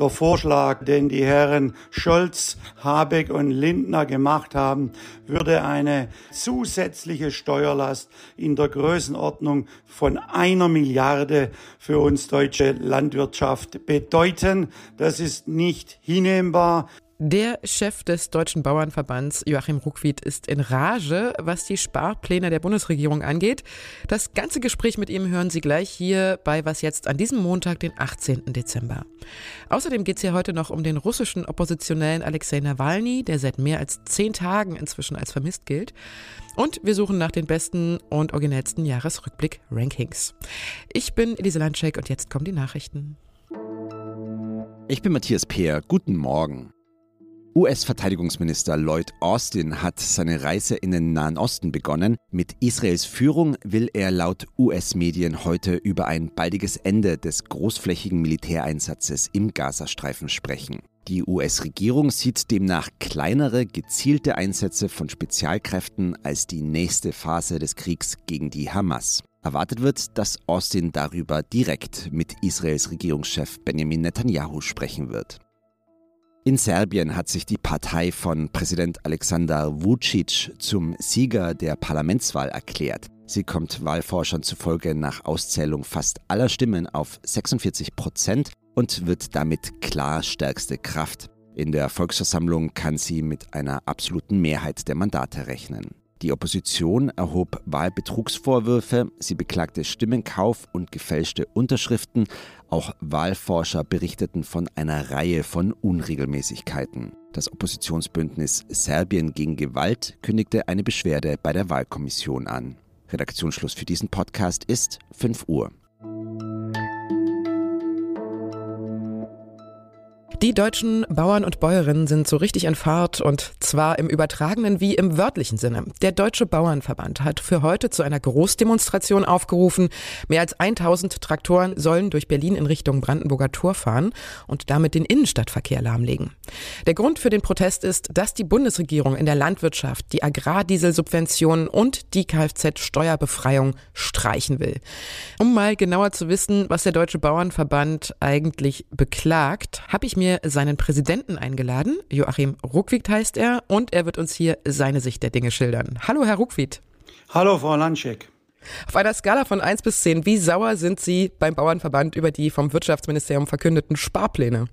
Der Vorschlag, den die Herren Scholz, Habeck und Lindner gemacht haben, würde eine zusätzliche Steuerlast in der Größenordnung von einer Milliarde für uns deutsche Landwirtschaft bedeuten. Das ist nicht hinnehmbar. Der Chef des Deutschen Bauernverbands, Joachim Ruckwied, ist in Rage, was die Sparpläne der Bundesregierung angeht. Das ganze Gespräch mit ihm hören Sie gleich hier bei Was jetzt an diesem Montag, den 18. Dezember. Außerdem geht es hier heute noch um den russischen Oppositionellen Alexei Nawalny, der seit mehr als zehn Tagen inzwischen als vermisst gilt. Und wir suchen nach den besten und originellsten Jahresrückblick-Rankings. Ich bin Elise Landschek und jetzt kommen die Nachrichten. Ich bin Matthias Peer. Guten Morgen. US-Verteidigungsminister Lloyd Austin hat seine Reise in den Nahen Osten begonnen. Mit Israels Führung will er laut US-Medien heute über ein baldiges Ende des großflächigen Militäreinsatzes im Gazastreifen sprechen. Die US-Regierung sieht demnach kleinere, gezielte Einsätze von Spezialkräften als die nächste Phase des Kriegs gegen die Hamas. Erwartet wird, dass Austin darüber direkt mit Israels Regierungschef Benjamin Netanyahu sprechen wird. In Serbien hat sich die Partei von Präsident Alexander Vucic zum Sieger der Parlamentswahl erklärt. Sie kommt Wahlforschern zufolge nach Auszählung fast aller Stimmen auf 46 Prozent und wird damit klar stärkste Kraft. In der Volksversammlung kann sie mit einer absoluten Mehrheit der Mandate rechnen. Die Opposition erhob Wahlbetrugsvorwürfe, sie beklagte Stimmenkauf und gefälschte Unterschriften. Auch Wahlforscher berichteten von einer Reihe von Unregelmäßigkeiten. Das Oppositionsbündnis Serbien gegen Gewalt kündigte eine Beschwerde bei der Wahlkommission an. Redaktionsschluss für diesen Podcast ist 5 Uhr. Die deutschen Bauern und Bäuerinnen sind so richtig in Fahrt und zwar im übertragenen wie im wörtlichen Sinne. Der Deutsche Bauernverband hat für heute zu einer Großdemonstration aufgerufen. Mehr als 1000 Traktoren sollen durch Berlin in Richtung Brandenburger Tor fahren und damit den Innenstadtverkehr lahmlegen. Der Grund für den Protest ist, dass die Bundesregierung in der Landwirtschaft die Agrardieselsubventionen und die Kfz-Steuerbefreiung streichen will. Um mal genauer zu wissen, was der Deutsche Bauernverband eigentlich beklagt, habe ich mir mir seinen Präsidenten eingeladen. Joachim Ruckwied heißt er und er wird uns hier seine Sicht der Dinge schildern. Hallo, Herr Ruckwied. Hallo, Frau Landschek. Auf einer Skala von 1 bis 10, wie sauer sind Sie beim Bauernverband über die vom Wirtschaftsministerium verkündeten Sparpläne?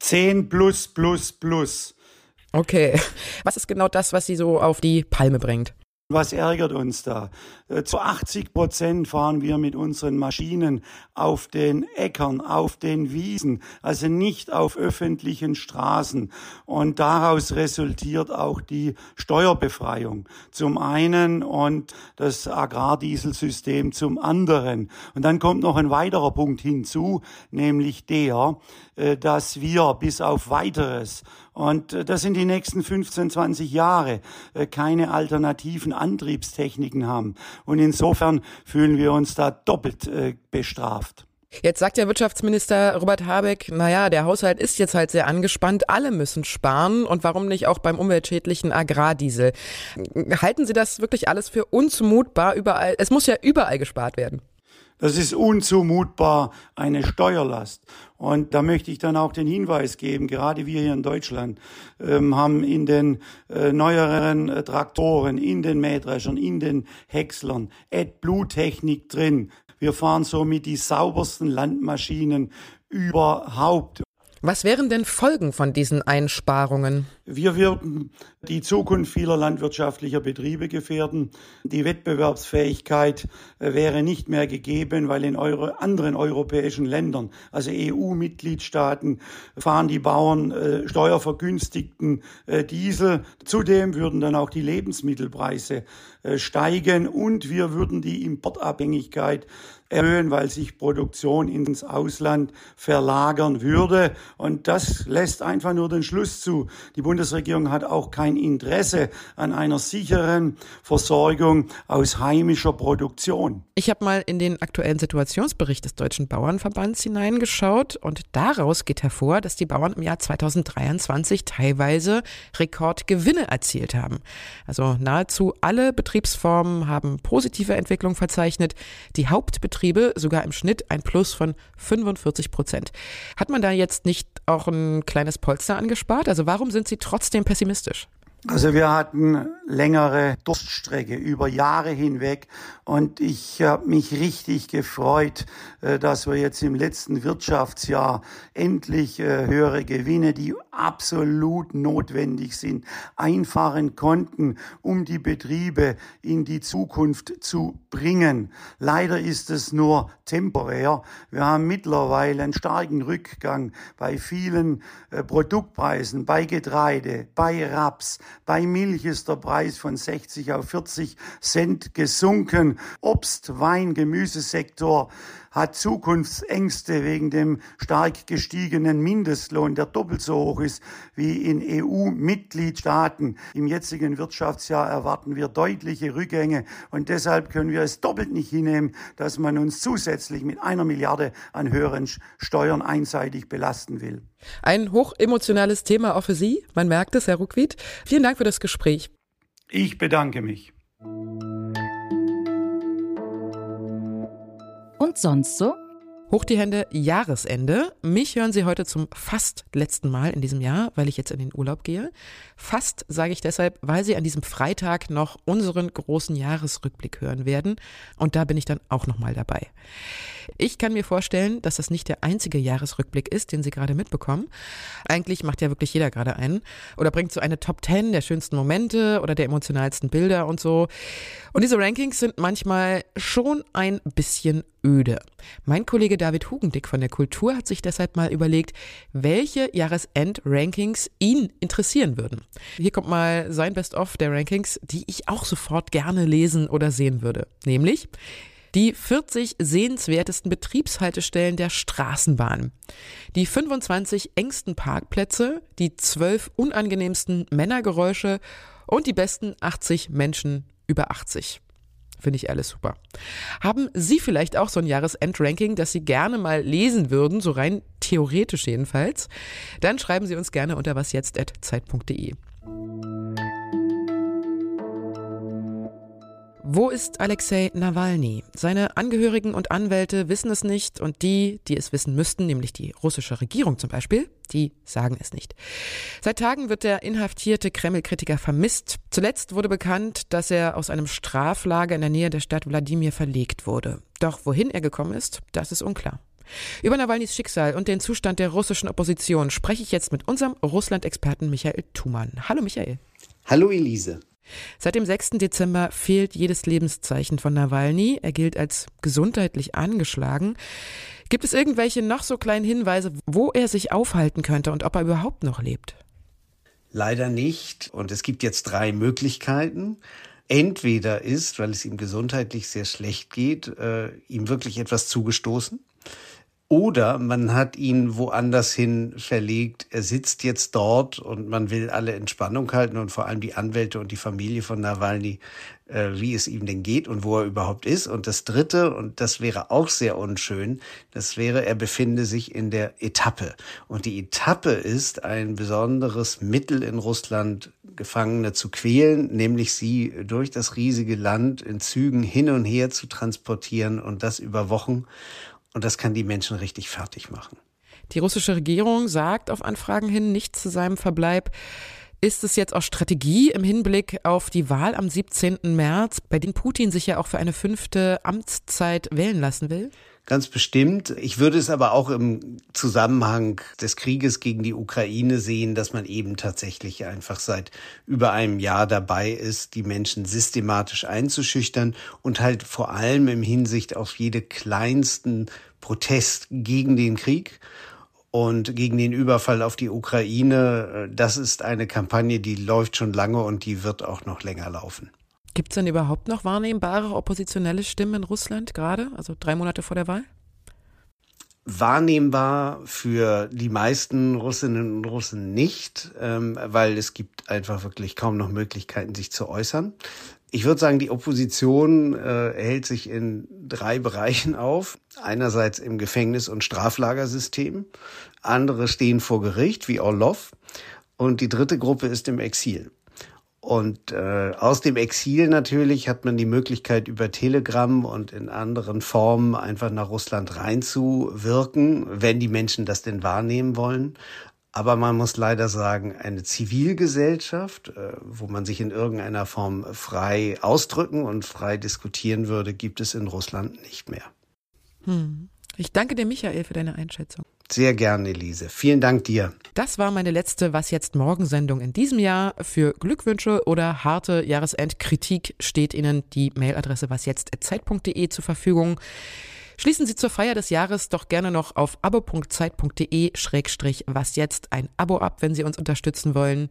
10 plus plus plus. Okay. Was ist genau das, was Sie so auf die Palme bringt? Was ärgert uns da? Äh, zu 80 Prozent fahren wir mit unseren Maschinen auf den Äckern, auf den Wiesen, also nicht auf öffentlichen Straßen. Und daraus resultiert auch die Steuerbefreiung zum einen und das Agrardieselsystem zum anderen. Und dann kommt noch ein weiterer Punkt hinzu, nämlich der, äh, dass wir bis auf weiteres und äh, das sind die nächsten 15, 20 Jahre keine alternativen Antriebstechniken haben. Und insofern fühlen wir uns da doppelt äh, bestraft. Jetzt sagt der Wirtschaftsminister Robert Habeck, naja, der Haushalt ist jetzt halt sehr angespannt, alle müssen sparen und warum nicht auch beim umweltschädlichen Agrardiesel? Halten Sie das wirklich alles für unzumutbar überall? Es muss ja überall gespart werden. Das ist unzumutbar eine Steuerlast. Und da möchte ich dann auch den Hinweis geben, gerade wir hier in Deutschland ähm, haben in den äh, neueren äh, Traktoren, in den Mähdreschern, in den Häckslern AdBlue-Technik drin. Wir fahren somit die saubersten Landmaschinen überhaupt. Was wären denn Folgen von diesen Einsparungen? Wir würden die Zukunft vieler landwirtschaftlicher Betriebe gefährden. Die Wettbewerbsfähigkeit äh, wäre nicht mehr gegeben, weil in anderen europäischen Ländern, also EU-Mitgliedstaaten, fahren die Bauern äh, steuervergünstigten äh, Diesel. Zudem würden dann auch die Lebensmittelpreise äh, steigen und wir würden die Importabhängigkeit erhöhen, weil sich Produktion ins Ausland verlagern würde. Und das lässt einfach nur den Schluss zu. Die Bundesregierung hat auch kein Interesse an einer sicheren Versorgung aus heimischer Produktion. Ich habe mal in den aktuellen Situationsbericht des Deutschen Bauernverbands hineingeschaut und daraus geht hervor, dass die Bauern im Jahr 2023 teilweise Rekordgewinne erzielt haben. Also nahezu alle Betriebsformen haben positive Entwicklung verzeichnet, die Hauptbetriebe sogar im Schnitt ein Plus von 45 Prozent. Hat man da jetzt nicht auch ein kleines Polster angespart? Also warum sind Sie trotzdem pessimistisch? Also wir hatten längere Durststrecke über Jahre hinweg und ich habe mich richtig gefreut, äh, dass wir jetzt im letzten Wirtschaftsjahr endlich äh, höhere Gewinne, die absolut notwendig sind, einfahren konnten, um die Betriebe in die Zukunft zu bringen. Leider ist es nur temporär. Wir haben mittlerweile einen starken Rückgang bei vielen äh, Produktpreisen, bei Getreide, bei Raps, bei Milch ist der Preis von 60 auf 40 Cent gesunken. Obst, Wein, Gemüsesektor hat Zukunftsängste wegen dem stark gestiegenen Mindestlohn, der doppelt so hoch ist wie in EU-Mitgliedstaaten. Im jetzigen Wirtschaftsjahr erwarten wir deutliche Rückgänge und deshalb können wir es doppelt nicht hinnehmen, dass man uns zusätzlich mit einer Milliarde an höheren Steuern einseitig belasten will. Ein hochemotionales Thema auch für Sie. Man merkt es, Herr Ruckwied. Vielen Dank für das Gespräch. Ich bedanke mich. Und sonst so? Hoch die Hände, Jahresende. Mich hören Sie heute zum fast letzten Mal in diesem Jahr, weil ich jetzt in den Urlaub gehe. Fast sage ich deshalb, weil Sie an diesem Freitag noch unseren großen Jahresrückblick hören werden. Und da bin ich dann auch nochmal dabei. Ich kann mir vorstellen, dass das nicht der einzige Jahresrückblick ist, den Sie gerade mitbekommen. Eigentlich macht ja wirklich jeder gerade einen oder bringt so eine Top 10 der schönsten Momente oder der emotionalsten Bilder und so. Und diese Rankings sind manchmal schon ein bisschen öde. Mein Kollege David Hugendick von der Kultur hat sich deshalb mal überlegt, welche Jahresend-Rankings ihn interessieren würden. Hier kommt mal sein Best-of der Rankings, die ich auch sofort gerne lesen oder sehen würde. Nämlich die 40 sehenswertesten Betriebshaltestellen der Straßenbahn, die 25 engsten Parkplätze, die 12 unangenehmsten Männergeräusche und die besten 80 Menschen über 80. Finde ich alles super. Haben Sie vielleicht auch so ein Jahresendranking, das Sie gerne mal lesen würden, so rein theoretisch jedenfalls? Dann schreiben Sie uns gerne unter wasjetzt.zeit.de. Wo ist Alexei Nawalny? Seine Angehörigen und Anwälte wissen es nicht und die, die es wissen müssten, nämlich die russische Regierung zum Beispiel, die sagen es nicht. Seit Tagen wird der inhaftierte Kreml-Kritiker vermisst. Zuletzt wurde bekannt, dass er aus einem Straflager in der Nähe der Stadt Wladimir verlegt wurde. Doch wohin er gekommen ist, das ist unklar. Über Nawalnys Schicksal und den Zustand der russischen Opposition spreche ich jetzt mit unserem Russland-Experten Michael Thumann. Hallo Michael. Hallo Elise. Seit dem 6. Dezember fehlt jedes Lebenszeichen von Nawalny. Er gilt als gesundheitlich angeschlagen. Gibt es irgendwelche noch so kleinen Hinweise, wo er sich aufhalten könnte und ob er überhaupt noch lebt? Leider nicht. Und es gibt jetzt drei Möglichkeiten. Entweder ist, weil es ihm gesundheitlich sehr schlecht geht, äh, ihm wirklich etwas zugestoßen. Oder man hat ihn woanders hin verlegt. Er sitzt jetzt dort und man will alle Entspannung halten und vor allem die Anwälte und die Familie von Nawalny, äh, wie es ihm denn geht und wo er überhaupt ist. Und das Dritte, und das wäre auch sehr unschön, das wäre, er befinde sich in der Etappe. Und die Etappe ist ein besonderes Mittel in Russland, Gefangene zu quälen, nämlich sie durch das riesige Land in Zügen hin und her zu transportieren und das über Wochen. Und das kann die Menschen richtig fertig machen. Die russische Regierung sagt auf Anfragen hin nichts zu seinem Verbleib. Ist es jetzt auch Strategie im Hinblick auf die Wahl am 17. März, bei dem Putin sich ja auch für eine fünfte Amtszeit wählen lassen will? Ganz bestimmt. Ich würde es aber auch im Zusammenhang des Krieges gegen die Ukraine sehen, dass man eben tatsächlich einfach seit über einem Jahr dabei ist, die Menschen systematisch einzuschüchtern und halt vor allem im Hinsicht auf jede kleinsten Protest gegen den Krieg und gegen den Überfall auf die Ukraine. Das ist eine Kampagne, die läuft schon lange und die wird auch noch länger laufen. Gibt es denn überhaupt noch wahrnehmbare oppositionelle Stimmen in Russland gerade, also drei Monate vor der Wahl? Wahrnehmbar für die meisten Russinnen und Russen nicht, ähm, weil es gibt einfach wirklich kaum noch Möglichkeiten, sich zu äußern. Ich würde sagen, die Opposition äh, hält sich in drei Bereichen auf. Einerseits im Gefängnis- und Straflagersystem. Andere stehen vor Gericht, wie Orlov. Und die dritte Gruppe ist im Exil. Und äh, aus dem Exil natürlich hat man die Möglichkeit, über Telegram und in anderen Formen einfach nach Russland reinzuwirken, wenn die Menschen das denn wahrnehmen wollen. Aber man muss leider sagen, eine Zivilgesellschaft, äh, wo man sich in irgendeiner Form frei ausdrücken und frei diskutieren würde, gibt es in Russland nicht mehr. Hm. Ich danke dir, Michael, für deine Einschätzung. Sehr gerne, Elise. Vielen Dank dir. Das war meine letzte Was jetzt Morgen-Sendung in diesem Jahr. Für Glückwünsche oder harte Jahresendkritik steht Ihnen die Mailadresse wasjetzt.zeit.de zur Verfügung. Schließen Sie zur Feier des Jahres doch gerne noch auf abo.zeit.de-was jetzt ein Abo ab, wenn Sie uns unterstützen wollen.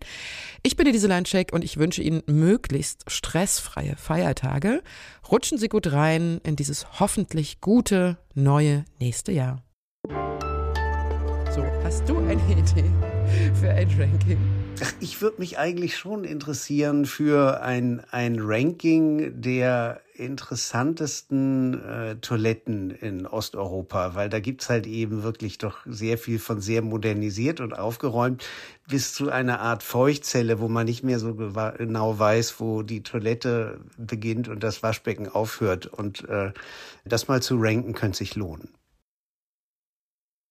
Ich bin Elise Landscheck und ich wünsche Ihnen möglichst stressfreie Feiertage. Rutschen Sie gut rein in dieses hoffentlich gute neue nächste Jahr. So, hast du eine Idee für ein Ranking? Ach, ich würde mich eigentlich schon interessieren für ein, ein Ranking der interessantesten äh, Toiletten in Osteuropa, weil da gibt's halt eben wirklich doch sehr viel von sehr modernisiert und aufgeräumt bis zu einer Art Feuchtzelle, wo man nicht mehr so genau weiß, wo die Toilette beginnt und das Waschbecken aufhört. Und äh, das mal zu ranken, könnte sich lohnen.